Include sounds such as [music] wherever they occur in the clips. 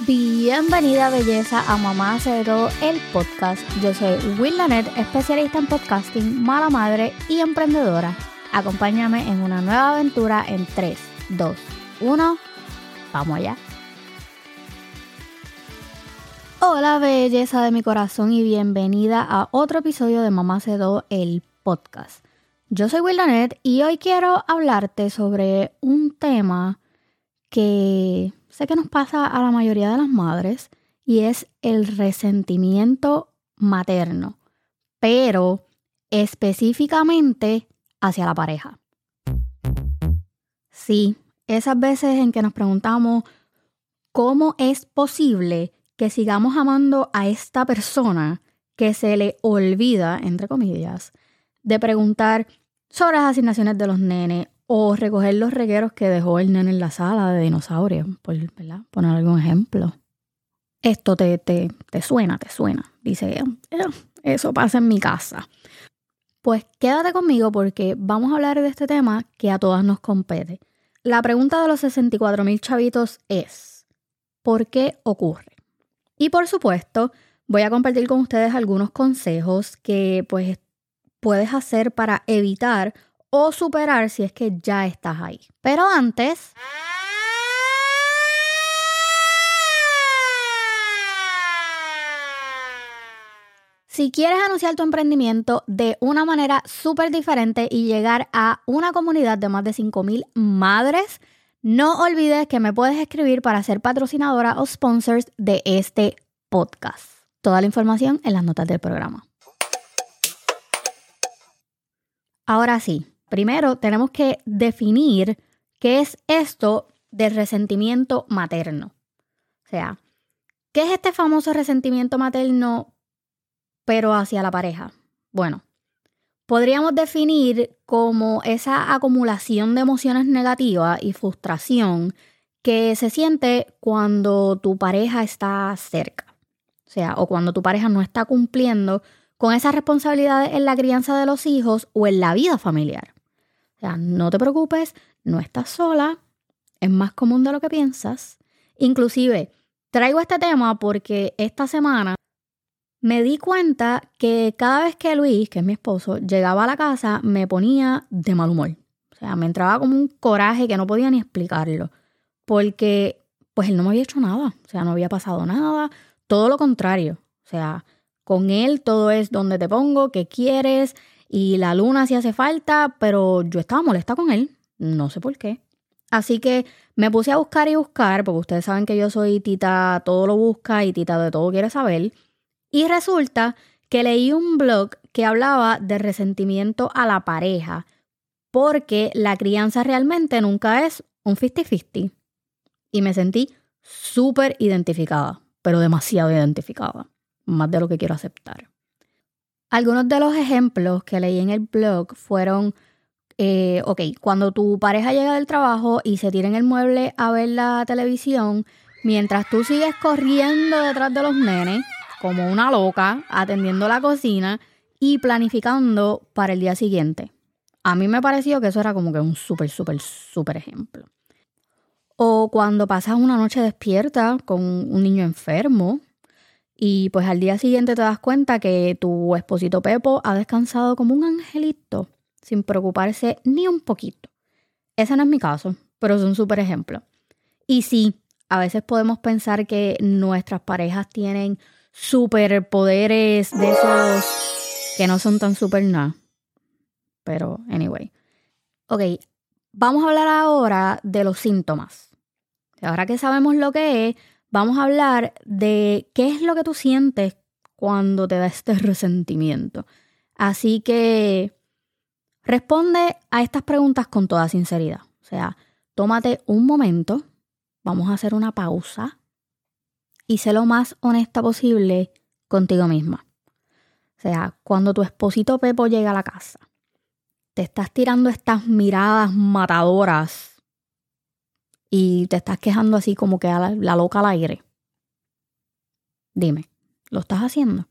Bienvenida belleza a Mamá Todo, el podcast. Yo soy Will Lanet, especialista en podcasting, mala madre y emprendedora. Acompáñame en una nueva aventura en 3, 2, 1. Vamos allá. Hola belleza de mi corazón y bienvenida a otro episodio de Mamá Todo, el podcast. Yo soy Will Lanet y hoy quiero hablarte sobre un tema que sé que nos pasa a la mayoría de las madres y es el resentimiento materno, pero específicamente hacia la pareja. Sí, esas veces en que nos preguntamos cómo es posible que sigamos amando a esta persona que se le olvida, entre comillas, de preguntar sobre las asignaciones de los nenes o recoger los regueros que dejó el nene en la sala de dinosaurio, por poner algún ejemplo. Esto te, te, te suena, te suena. Dice, eh, eso pasa en mi casa. Pues quédate conmigo porque vamos a hablar de este tema que a todas nos compete. La pregunta de los 64 mil chavitos es, ¿por qué ocurre? Y por supuesto, voy a compartir con ustedes algunos consejos que pues puedes hacer para evitar o superar si es que ya estás ahí. Pero antes... Si quieres anunciar tu emprendimiento de una manera súper diferente y llegar a una comunidad de más de 5.000 madres, no olvides que me puedes escribir para ser patrocinadora o sponsors de este podcast. Toda la información en las notas del programa. Ahora sí, Primero, tenemos que definir qué es esto del resentimiento materno. O sea, ¿qué es este famoso resentimiento materno pero hacia la pareja? Bueno, podríamos definir como esa acumulación de emociones negativas y frustración que se siente cuando tu pareja está cerca. O sea, o cuando tu pareja no está cumpliendo con esas responsabilidades en la crianza de los hijos o en la vida familiar sea, no te preocupes, no estás sola, es más común de lo que piensas. Inclusive, traigo este tema porque esta semana me di cuenta que cada vez que Luis, que es mi esposo, llegaba a la casa, me ponía de mal humor. O sea, me entraba como un coraje que no podía ni explicarlo. Porque, pues él no me había hecho nada. O sea, no había pasado nada. Todo lo contrario. O sea, con él todo es donde te pongo, qué quieres, y la luna sí hace falta, pero yo estaba molesta con él, no sé por qué. Así que me puse a buscar y buscar, porque ustedes saben que yo soy tita, todo lo busca y tita de todo quiere saber. Y resulta que leí un blog que hablaba de resentimiento a la pareja, porque la crianza realmente nunca es un 50-50. Y me sentí súper identificada, pero demasiado identificada, más de lo que quiero aceptar. Algunos de los ejemplos que leí en el blog fueron, eh, ok, cuando tu pareja llega del trabajo y se tira en el mueble a ver la televisión, mientras tú sigues corriendo detrás de los nenes, como una loca, atendiendo la cocina y planificando para el día siguiente. A mí me pareció que eso era como que un súper, súper, súper ejemplo. O cuando pasas una noche despierta con un niño enfermo, y pues al día siguiente te das cuenta que tu esposito Pepo ha descansado como un angelito, sin preocuparse ni un poquito. Ese no es mi caso, pero es un súper ejemplo. Y sí, a veces podemos pensar que nuestras parejas tienen superpoderes de esos que no son tan super nada. Pero, anyway. Ok, vamos a hablar ahora de los síntomas. Ahora que sabemos lo que es, vamos a hablar de qué es lo que tú sientes cuando te da este [laughs] resentimiento. Así que responde a estas preguntas con toda sinceridad. O sea, tómate un momento, vamos a hacer una pausa y sé lo más honesta posible contigo misma. O sea, cuando tu esposito Pepo llega a la casa, te estás tirando estas miradas matadoras y te estás quejando así como que a la, loca al aire. Dime, ¿lo estás haciendo?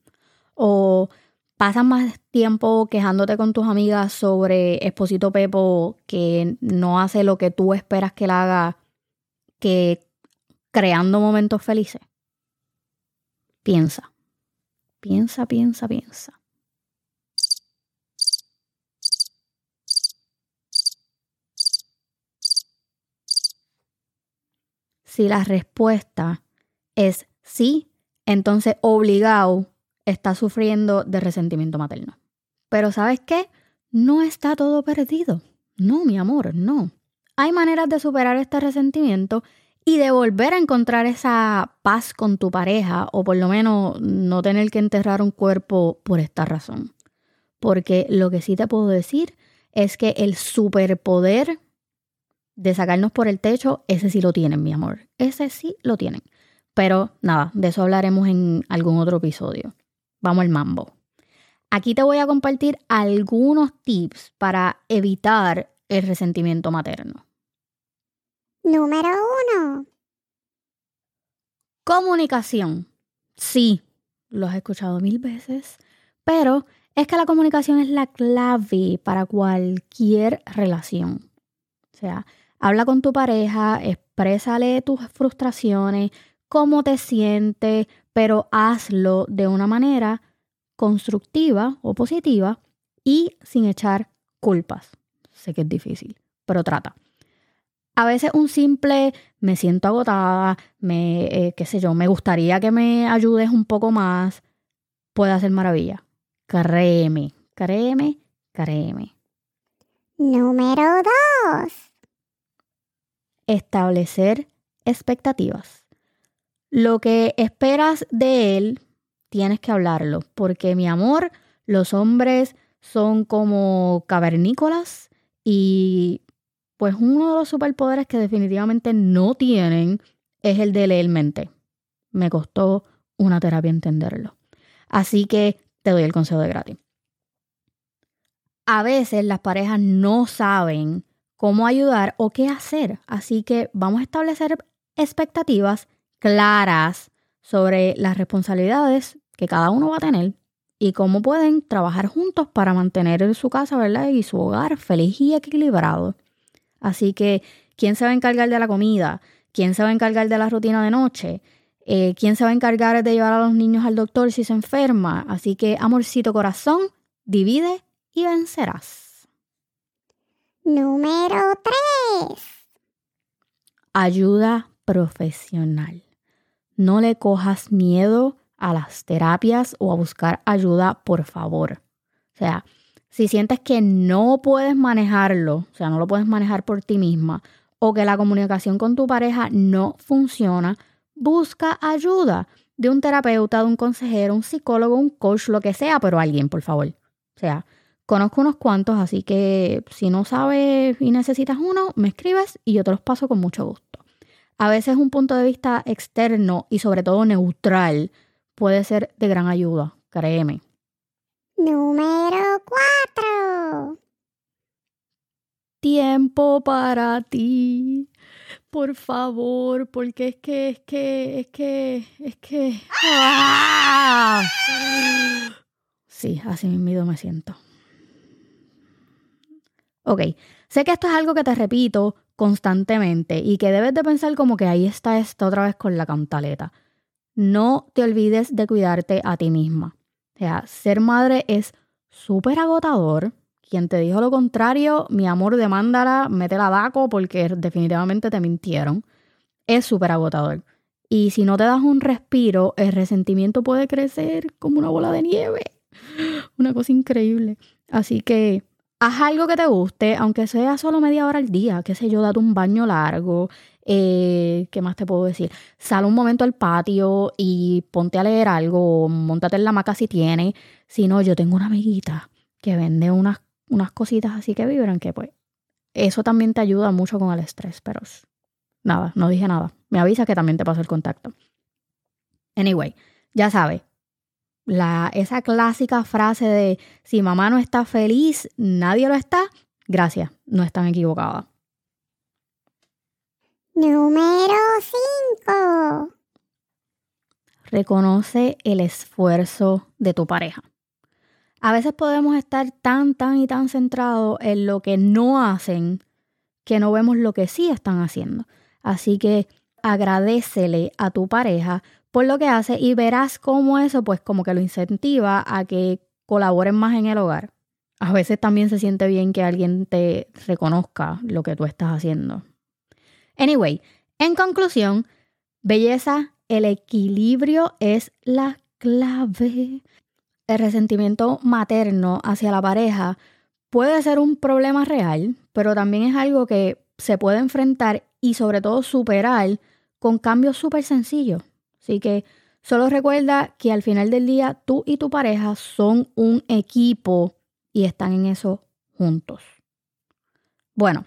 O pasas más tiempo quejándote con tus amigas sobre Esposito Pepo que no hace lo que tú esperas que él haga que creando momentos felices? Piensa, piensa, piensa, piensa. Si la respuesta es sí, entonces obligado está sufriendo de resentimiento materno. Pero ¿sabes qué? No está todo perdido. No, mi amor, no. Hay maneras de superar este resentimiento y de volver a encontrar esa paz con tu pareja o por lo menos no tener que enterrar un cuerpo por esta razón. Porque lo que sí te puedo decir es que el superpoder de sacarnos por el techo, ese sí lo tienen, mi amor. Ese sí lo tienen. Pero nada, de eso hablaremos en algún otro episodio. Vamos al mambo. Aquí te voy a compartir algunos tips para evitar el resentimiento materno. Número uno. Comunicación. Sí, lo has escuchado mil veces, pero es que la comunicación es la clave para cualquier relación. O sea, Habla con tu pareja, exprésale tus frustraciones, cómo te sientes, pero hazlo de una manera constructiva o positiva y sin echar culpas. Sé que es difícil, pero trata. A veces un simple me siento agotada, me, eh, qué sé yo, me gustaría que me ayudes un poco más, puede hacer maravilla. Créeme, créeme, créeme. Número dos establecer expectativas. Lo que esperas de él, tienes que hablarlo, porque mi amor, los hombres son como cavernícolas y pues uno de los superpoderes que definitivamente no tienen es el de leer mente. Me costó una terapia entenderlo. Así que te doy el consejo de gratis. A veces las parejas no saben cómo ayudar o qué hacer. Así que vamos a establecer expectativas claras sobre las responsabilidades que cada uno va a tener y cómo pueden trabajar juntos para mantener su casa, ¿verdad? Y su hogar feliz y equilibrado. Así que, ¿quién se va a encargar de la comida? ¿Quién se va a encargar de la rutina de noche? Eh, ¿Quién se va a encargar de llevar a los niños al doctor si se enferma? Así que, amorcito corazón, divide y vencerás. Número 3. Ayuda profesional. No le cojas miedo a las terapias o a buscar ayuda, por favor. O sea, si sientes que no puedes manejarlo, o sea, no lo puedes manejar por ti misma, o que la comunicación con tu pareja no funciona, busca ayuda de un terapeuta, de un consejero, un psicólogo, un coach, lo que sea, pero alguien, por favor. O sea, Conozco unos cuantos, así que si no sabes y necesitas uno, me escribes y yo te los paso con mucho gusto. A veces un punto de vista externo y sobre todo neutral puede ser de gran ayuda, créeme. Número 4. Tiempo para ti. Por favor, porque es que, es que, es que, es que... ¡Ah! Sí, así mismo me siento. Ok, sé que esto es algo que te repito constantemente y que debes de pensar como que ahí está esto otra vez con la cantaleta. No te olvides de cuidarte a ti misma. O sea, ser madre es súper agotador. Quien te dijo lo contrario, mi amor, demándala, métela a vaco porque definitivamente te mintieron. Es súper agotador. Y si no te das un respiro, el resentimiento puede crecer como una bola de nieve. [gasps] Una cosa increíble. Así que haz algo que te guste, aunque sea solo media hora al día, qué sé yo, date un baño largo, eh, ¿qué más te puedo decir? Sal un momento al patio y ponte a leer algo, montate en la maca si tienes. Si no, yo tengo una amiguita que vende unas, unas cositas así que vibran, que pues eso también te ayuda mucho con el estrés, pero nada, no dije nada. Me avisa que también te paso el contacto. Anyway, ya sabes, la, esa clásica frase de si mamá no está feliz, nadie lo está, gracias, no están equivocadas. Número 5. Reconoce el esfuerzo de tu pareja. A veces podemos estar tan, tan y tan centrados en lo que no hacen que no vemos lo que sí están haciendo. Así que agradecele a tu pareja por lo que hace y verás cómo eso pues como que lo incentiva a que colaboren más en el hogar. A veces también se siente bien que alguien te reconozca lo que tú estás haciendo. Anyway, en conclusión, belleza, el equilibrio es la clave. El resentimiento materno hacia la pareja puede ser un problema real, pero también es algo que se puede enfrentar y sobre todo superar con cambios súper sencillos. Así que solo recuerda que al final del día tú y tu pareja son un equipo y están en eso juntos. Bueno,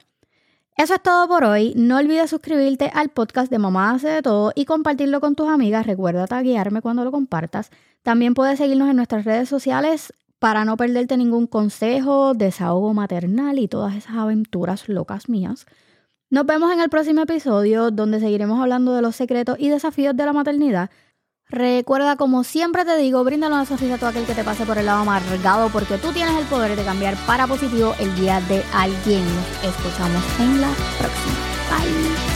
eso es todo por hoy. No olvides suscribirte al podcast de Mamá hace de todo y compartirlo con tus amigas. Recuerda taguearme cuando lo compartas. También puedes seguirnos en nuestras redes sociales para no perderte ningún consejo, desahogo maternal y todas esas aventuras locas mías. Nos vemos en el próximo episodio donde seguiremos hablando de los secretos y desafíos de la maternidad. Recuerda, como siempre te digo, bríndale una sonrisa a todo aquel que te pase por el lado amargado porque tú tienes el poder de cambiar para positivo el día de alguien. Nos escuchamos en la próxima. Bye.